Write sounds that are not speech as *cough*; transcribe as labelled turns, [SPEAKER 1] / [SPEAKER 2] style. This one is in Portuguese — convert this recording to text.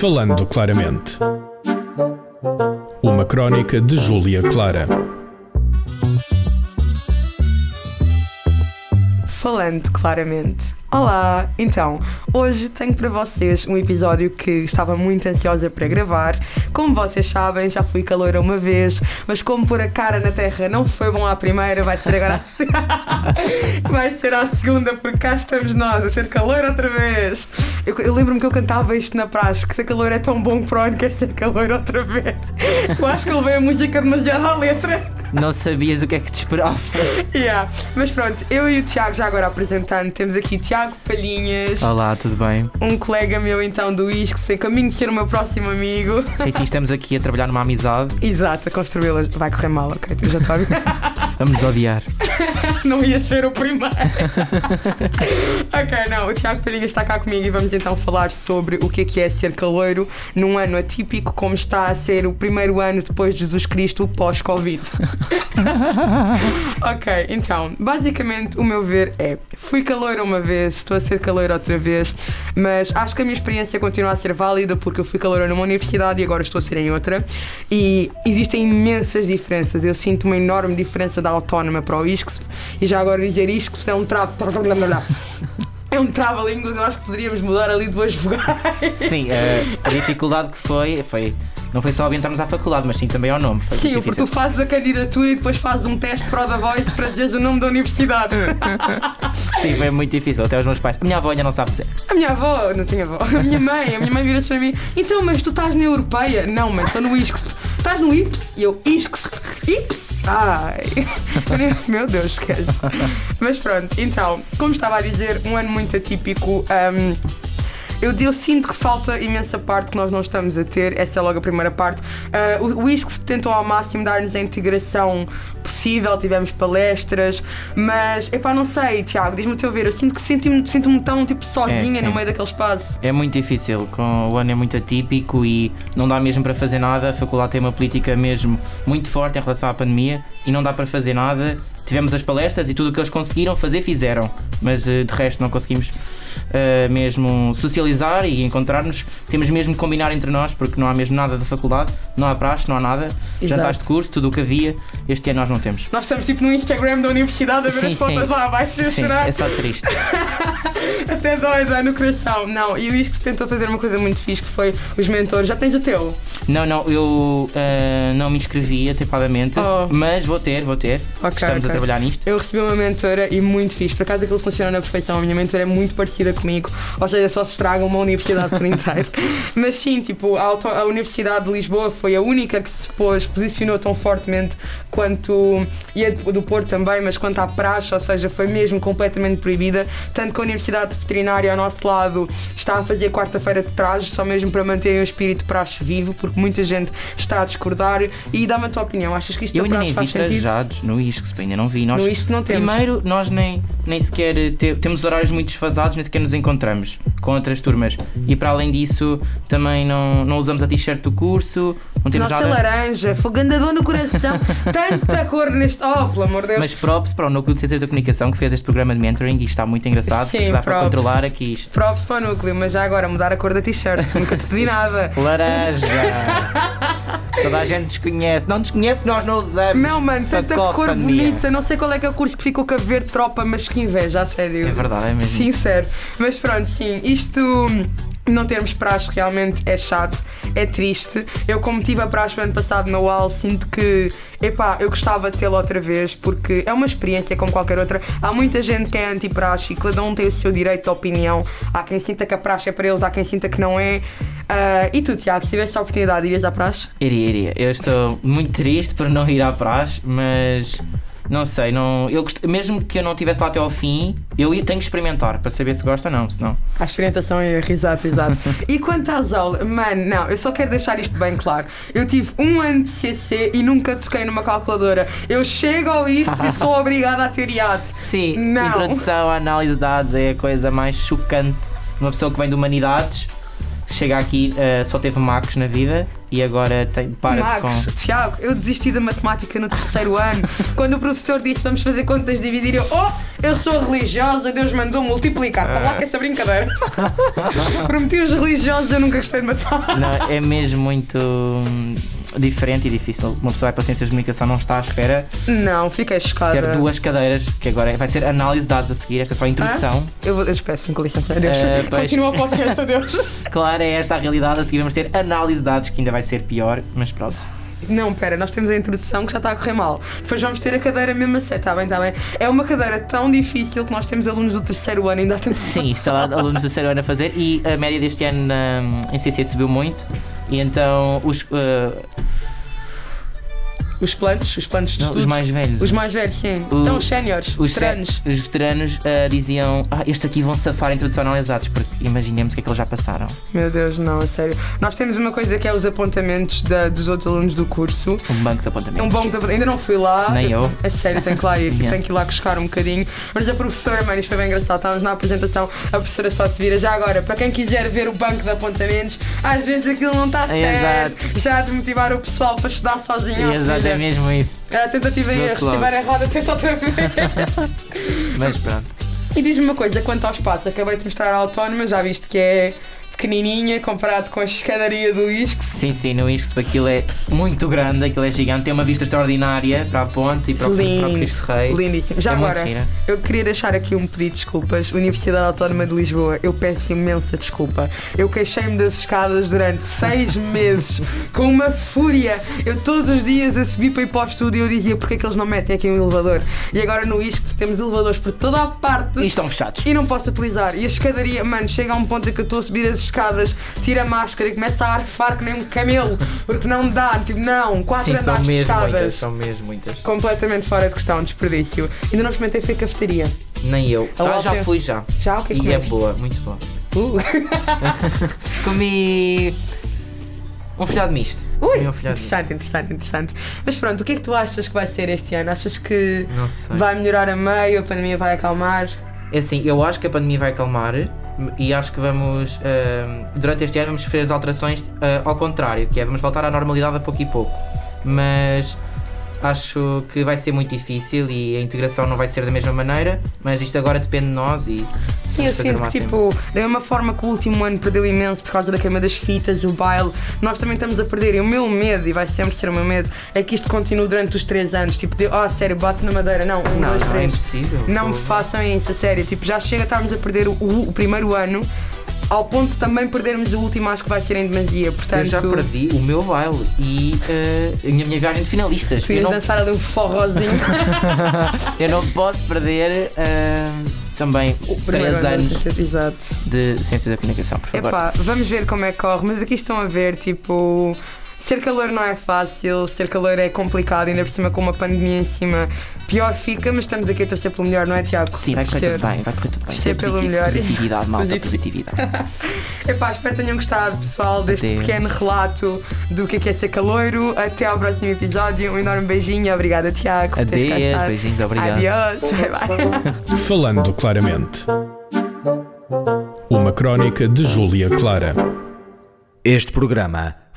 [SPEAKER 1] Falando Claramente. Uma crónica de Júlia Clara.
[SPEAKER 2] Falando claramente. Olá! Então, hoje tenho para vocês um episódio que estava muito ansiosa para gravar. Como vocês sabem, já fui caloira uma vez, mas como pôr a cara na terra não foi bom à primeira, vai ser agora a se- *laughs* vai ser à segunda, porque cá estamos nós a ser caloira outra vez. Eu, eu lembro-me que eu cantava isto na praxe, que ser caloira é tão bom que para onde quer ser caloira outra vez. Eu acho que ele veio a música demasiado à letra.
[SPEAKER 3] Não sabias o que é que te esperava. *laughs*
[SPEAKER 2] Yeah. Mas pronto, eu e o Tiago, já agora apresentando, temos aqui Tiago Palhinhas.
[SPEAKER 3] Olá, tudo bem?
[SPEAKER 2] um colega meu então do ISC, sei caminho de ser o meu próximo amigo.
[SPEAKER 3] Sim, sim, estamos aqui a trabalhar numa amizade.
[SPEAKER 2] Exato, a construí-la vai correr mal, ok? Eu já estou a. *laughs*
[SPEAKER 3] Vamos odiar. *laughs*
[SPEAKER 2] Não ia ser o primeiro. *laughs* ok, não, o Tiago Palhinha está cá comigo e vamos então falar sobre o que é que é ser caloiro num ano atípico, como está a ser o primeiro ano depois de Jesus Cristo pós-Covid. *laughs* ok, então, basicamente o meu ver é: fui caloiro uma vez, estou a ser caloiro outra vez, mas acho que a minha experiência continua a ser válida porque eu fui caloiro numa universidade e agora estou a ser em outra. E existem imensas diferenças. Eu sinto uma enorme diferença da autónoma para o ISCS e já agora dizer ISCS é um travo. *laughs* É um trava-línguas, eu acho que poderíamos mudar ali duas vogais.
[SPEAKER 3] Sim, a dificuldade que foi, foi. Não foi só aventarmos à faculdade, mas sim também ao nome.
[SPEAKER 2] Sim, porque tu fazes a candidatura e depois fazes um teste para o da Voice para dizeres o nome da universidade. *laughs*
[SPEAKER 3] Sim, foi muito difícil. Até os meus pais. A minha avó ainda não sabe dizer.
[SPEAKER 2] A minha avó, não tinha avó, a minha mãe, a minha mãe vira-se para mim, então, mas tu estás na Europeia? Não, mãe, estou no ISCS. Estás no IPS? E eu, ISCS? IPS? Ai, *laughs* meu Deus, esquece. Mas pronto, então, como estava a dizer, um ano muito atípico. hum, eu, eu sinto que falta imensa parte que nós não estamos a ter, essa é logo a primeira parte. Ah, o o ISCS tentou ao máximo dar-nos a integração possível, tivemos palestras, mas, epá, não sei, Tiago, diz-me o teu ver, eu sinto que sinto-me sinto tão tipo sozinha
[SPEAKER 3] sim.
[SPEAKER 2] no meio daquele espaço.
[SPEAKER 3] É muito difícil, com, o ano é muito atípico e não dá mesmo para fazer nada. A faculdade tem uma política mesmo muito forte em relação à pandemia e não dá para fazer nada. Tivemos as palestras e tudo o que eles conseguiram fazer, fizeram, mas eh, de resto não conseguimos eh, mesmo socializar e encontrar-nos. Temos mesmo que combinar entre nós porque não há mesmo nada da faculdade, não há praxe, não há nada.
[SPEAKER 2] Exato.
[SPEAKER 3] Jantares de curso, tudo o que havia, este ano nós não temos.
[SPEAKER 2] Nós estamos tipo no Instagram da universidade a ver
[SPEAKER 3] Sim,
[SPEAKER 2] as fotos
[SPEAKER 3] sim.
[SPEAKER 2] lá abaixo
[SPEAKER 3] Sim,
[SPEAKER 2] chorar.
[SPEAKER 3] é só triste. *laughs*
[SPEAKER 2] Até dói, dói no coração. Não, e o ISCS tentou fazer uma coisa muito fixe que foi os mentores. Já tens o teu?
[SPEAKER 3] Não, não, eu eh, não me inscrevi atempadamente,
[SPEAKER 2] Oh.
[SPEAKER 3] mas vou ter, vou ter.
[SPEAKER 2] Ok,
[SPEAKER 3] Estamos
[SPEAKER 2] ok.
[SPEAKER 3] a trabalhar nisto.
[SPEAKER 2] Eu recebi uma mentora e muito fixe. Por acaso aquilo funciona na perfeição. A minha mentora é muito parecida comigo. Ou seja, só se estraga uma universidade por inteiro. *laughs* Mas sim, tipo, a, auto- a Universidade de Lisboa foi a única que se pôs, posicionou tão fortemente quanto. e a do Porto também, mas quanto à praxe, ou seja, foi mesmo completamente proibida. Tanto que a Universidade Veterinária ao nosso lado está a fazer quarta-feira de trajes, só mesmo para manterem o espírito praxe vivo, porque muita gente está a discordar. E dá-me a tua opinião. Achas que isto
[SPEAKER 3] Eu
[SPEAKER 2] da
[SPEAKER 3] ainda nem vi trajados no ISCS, ainda não vi. Nós,
[SPEAKER 2] No não temos.
[SPEAKER 3] Primeiro, nós nem, nem sequer te- temos horários muito desfasados, nem sequer nos encontramos com outras turmas. E para além disso, também não, não usamos a t-shirt do curso, não temos
[SPEAKER 2] Nossa
[SPEAKER 3] nada.
[SPEAKER 2] laranja, fogandador no coração, *laughs* tanta cor neste. Oh, pelo amor de Deus.
[SPEAKER 3] Mas props para o Núcleo de Ciências da Comunicação que fez este programa de mentoring e está muito engraçado,
[SPEAKER 2] Sim,
[SPEAKER 3] porque dá para
[SPEAKER 2] props.
[SPEAKER 3] Controlar aqui isto.
[SPEAKER 2] Props para o núcleo, mas já agora mudar a cor da t-shirt, *laughs* nunca te pedi nada.
[SPEAKER 3] Laranja! *laughs* Toda a gente desconhece. Não desconhece nós não usamos.
[SPEAKER 2] Não, mano, tanta cor bonita. Não sei qual é que é o curso que ficou com a ver tropa, mas que inveja, a sério.
[SPEAKER 3] É verdade, é mesmo.
[SPEAKER 2] Sincero. Mas pronto, sim, isto. Não termos praxe realmente é chato, é triste. Eu, como tive a praxe o ano passado na UAL, sinto que, epá, eu gostava de tê-la outra vez, porque é uma experiência como qualquer outra. Há muita gente que é anti-praxe e cada um tem o seu direito de opinião. Há quem sinta que a praxe é para eles, há quem sinta que não é. Ah, e tu, Tiago, se tivesse a oportunidade, irias à praxe?
[SPEAKER 3] Iria, iria. Eu estou muito triste por não ir à praxe, mas não sei, não, eu gost... mesmo que eu não estivesse lá até ao fim, eu tenho que experimentar para saber se gosta ou não, senão.
[SPEAKER 2] A experimentação é exato, exato. *laughs* e quanto às aulas, mano, não, eu só quero deixar isto bem claro. Eu tive um ano de CC e nunca toquei numa calculadora. Eu chego ao isto e sou *laughs* obrigada a ter iate.
[SPEAKER 3] Sim,
[SPEAKER 2] Não.
[SPEAKER 3] introdução à análise de dados é a coisa mais chocante uma pessoa que vem de humanidades. chega aqui, uh, só teve Macos na vida e agora tem, para-se
[SPEAKER 2] Max,
[SPEAKER 3] com.
[SPEAKER 2] Tiago, eu desisti da matemática no terceiro ano. Quando o professor disse vamos fazer contas dividir, eu, oh, eu sou religiosa, Deus mandou multiplicar. Para lá com essa brincadeira. *laughs* Prometi os religiosos, eu nunca gostei de matemática.
[SPEAKER 3] Não, é mesmo muito diferente e difícil. Uma pessoa vai para Ciências de Comunicação não está à espera
[SPEAKER 2] Não, fiquei chocada.
[SPEAKER 3] ter duas cadeiras, que agora vai ser análise de dados a seguir, esta é só a introdução.
[SPEAKER 2] Eu vou, eu peço-me com licença, adeus.
[SPEAKER 3] Eh, pois.
[SPEAKER 2] Continua o podcast, adeus. *laughs*
[SPEAKER 3] Claro, é esta a realidade, a seguir vamos ter análise de dados, que ainda vai ser pior, mas pronto.
[SPEAKER 2] Não, pera, nós temos a introdução que já está a correr mal. Depois vamos ter a cadeira mesmo a sério, está bem, está bem. É uma cadeira tão difícil que nós temos alunos do terceiro ano ainda há tanto
[SPEAKER 3] Sim, está lá alunos do terceiro ano a fazer e a média deste ano na, em CC subiu muito e então os, uh,
[SPEAKER 2] Os planos, os planos de
[SPEAKER 3] não,
[SPEAKER 2] estudos.
[SPEAKER 3] os mais velhos.
[SPEAKER 2] Os mais velhos, sim.
[SPEAKER 3] O-
[SPEAKER 2] então, os séniores, os veteranos.
[SPEAKER 3] os veteranos uh, diziam: Ah, estes aqui vão safar a introdução analisados, porque imaginemos o que é que eles já passaram.
[SPEAKER 2] Meu Deus, não, a sério. Nós temos uma coisa que é os apontamentos da- dos outros alunos do curso.
[SPEAKER 3] Um banco de
[SPEAKER 2] É
[SPEAKER 3] apontamentos.
[SPEAKER 2] um bom ainda não fui lá.
[SPEAKER 3] Nem eu.
[SPEAKER 2] A sério, tenho que lá ir, *laughs* tenho que ir lá buscar um bocadinho. Mas a professora, mano, isto foi bem engraçado. Estávamos na apresentação, a professora só se vira. Já agora, para quem quiser ver o banco de apontamentos, às vezes aquilo não está
[SPEAKER 3] Exato.
[SPEAKER 2] certo. Já a desmotivar o pessoal para estudar sozinho.
[SPEAKER 3] Exato. É mesmo isso.
[SPEAKER 2] A tentativa
[SPEAKER 3] Se
[SPEAKER 2] erro, se estiver errada, tenta outra vez. *laughs*
[SPEAKER 3] Mas pronto.
[SPEAKER 2] e diz-me uma coisa, quanto ao espaço, acabei de mostrar a autónoma, já viste que é pequenininha comparado com a escadaria do ISCS.
[SPEAKER 3] Sim, sim, no ISCSP aquilo é muito grande, aquilo é gigante, tem uma vista extraordinária para a ponte e para o, para o Cristo Rei.
[SPEAKER 2] lindíssimo. Já
[SPEAKER 3] É
[SPEAKER 2] agora, eu queria deixar aqui um pedido de desculpas. Universidade Autónoma de Lisboa, eu peço imensa desculpa. Eu queixei-me das escadas durante seis *laughs* meses com uma fúria. Eu todos os dias a subir para ir para o estúdio eu dizia porque é que eles não metem aqui um elevador. E agora no ISCS temos elevadores por toda a parte.
[SPEAKER 3] E estão fechados.
[SPEAKER 2] E não posso utilizar. E a escadaria, mano, chega a um ponto em que eu estou a subir as escadas, tiro a máscara e começo a arfar que nem um camelo. Porque não dá, tipo, não, quatro
[SPEAKER 3] Sim,
[SPEAKER 2] andares de escadas.
[SPEAKER 3] muitas, são mesmo muitas.
[SPEAKER 2] Completamente fora de questão, desperdício. Ainda não experimentei foi cafetaria.
[SPEAKER 3] Nem eu.
[SPEAKER 2] A
[SPEAKER 3] Ah, já fui já.
[SPEAKER 2] Já o que é que
[SPEAKER 3] E é
[SPEAKER 2] comeste?
[SPEAKER 3] boa, muito boa.
[SPEAKER 2] Uh. *laughs*
[SPEAKER 3] Comi um folhado misto.
[SPEAKER 2] Ui,
[SPEAKER 3] um folhado misto.
[SPEAKER 2] interessante, interessante, interessante. Mas pronto, o que é que tu achas que vai ser este ano? Achas que vai melhorar a meio, a pandemia vai acalmar?
[SPEAKER 3] É assim, eu acho que a pandemia vai acalmar e acho que vamos, ahm, durante este ano, vamos sofrer as alterações ah, ao contrário, que é vamos voltar à normalidade a pouco e pouco. Mas acho que vai ser muito difícil e a integração não vai ser da mesma maneira, mas isto agora depende de nós e
[SPEAKER 2] Sim, eu sinto que tipo, da mesma forma que o último ano perdeu imenso por causa da queima das fitas, o baile, nós também estamos a perder. E o meu medo, e vai sempre ser o meu medo, é que isto continue durante os três anos. Tipo, de, oh, sério, bate na madeira. Não, um,
[SPEAKER 3] Não,
[SPEAKER 2] dois,
[SPEAKER 3] não é
[SPEAKER 2] três.
[SPEAKER 3] impossível.
[SPEAKER 2] Não me façam isso, a sério. Tipo, já chega a estarmos a perder o, o primeiro ano, ao ponto de também perdermos o último, acho que vai ser em demasia. Portanto,
[SPEAKER 3] Eu já perdi o meu baile e ah, a minha, minha viagem de finalistas.
[SPEAKER 2] tu
[SPEAKER 3] Eu
[SPEAKER 2] ias
[SPEAKER 3] não,
[SPEAKER 2] dançar ali um forrozinho. *laughs*
[SPEAKER 3] eu não posso perder ah, também três
[SPEAKER 2] ano,
[SPEAKER 3] anos de Ciências da Comunicação, por favor.
[SPEAKER 2] Epá, vamos ver como é que corre, mas aqui estão a ver, tipo. Ser calor não é fácil, ser calor é complicado, ainda por cima com uma pandemia em cima, pior fica, mas estamos aqui a torcer pelo melhor, não é, Tiago?
[SPEAKER 3] Sim, vai correr tudo bem, vai correr tudo bem.
[SPEAKER 2] Ser
[SPEAKER 3] Ser
[SPEAKER 2] pelo
[SPEAKER 3] positivo,
[SPEAKER 2] melhor.
[SPEAKER 3] positividade, malta, positividade. *laughs*
[SPEAKER 2] Epá, espero que tenham gostado, pessoal, deste
[SPEAKER 3] Adeus.
[SPEAKER 2] pequeno relato do que é, que é ser caloiro. Até ao próximo episódio. Um enorme beijinho. Obrigada, Tiago.
[SPEAKER 3] Adeus, beijinhos, obrigado.
[SPEAKER 2] Adiós. Bye, bye.
[SPEAKER 1] Falando claramente. Uma crónica de Júlia Clara.
[SPEAKER 4] Este programa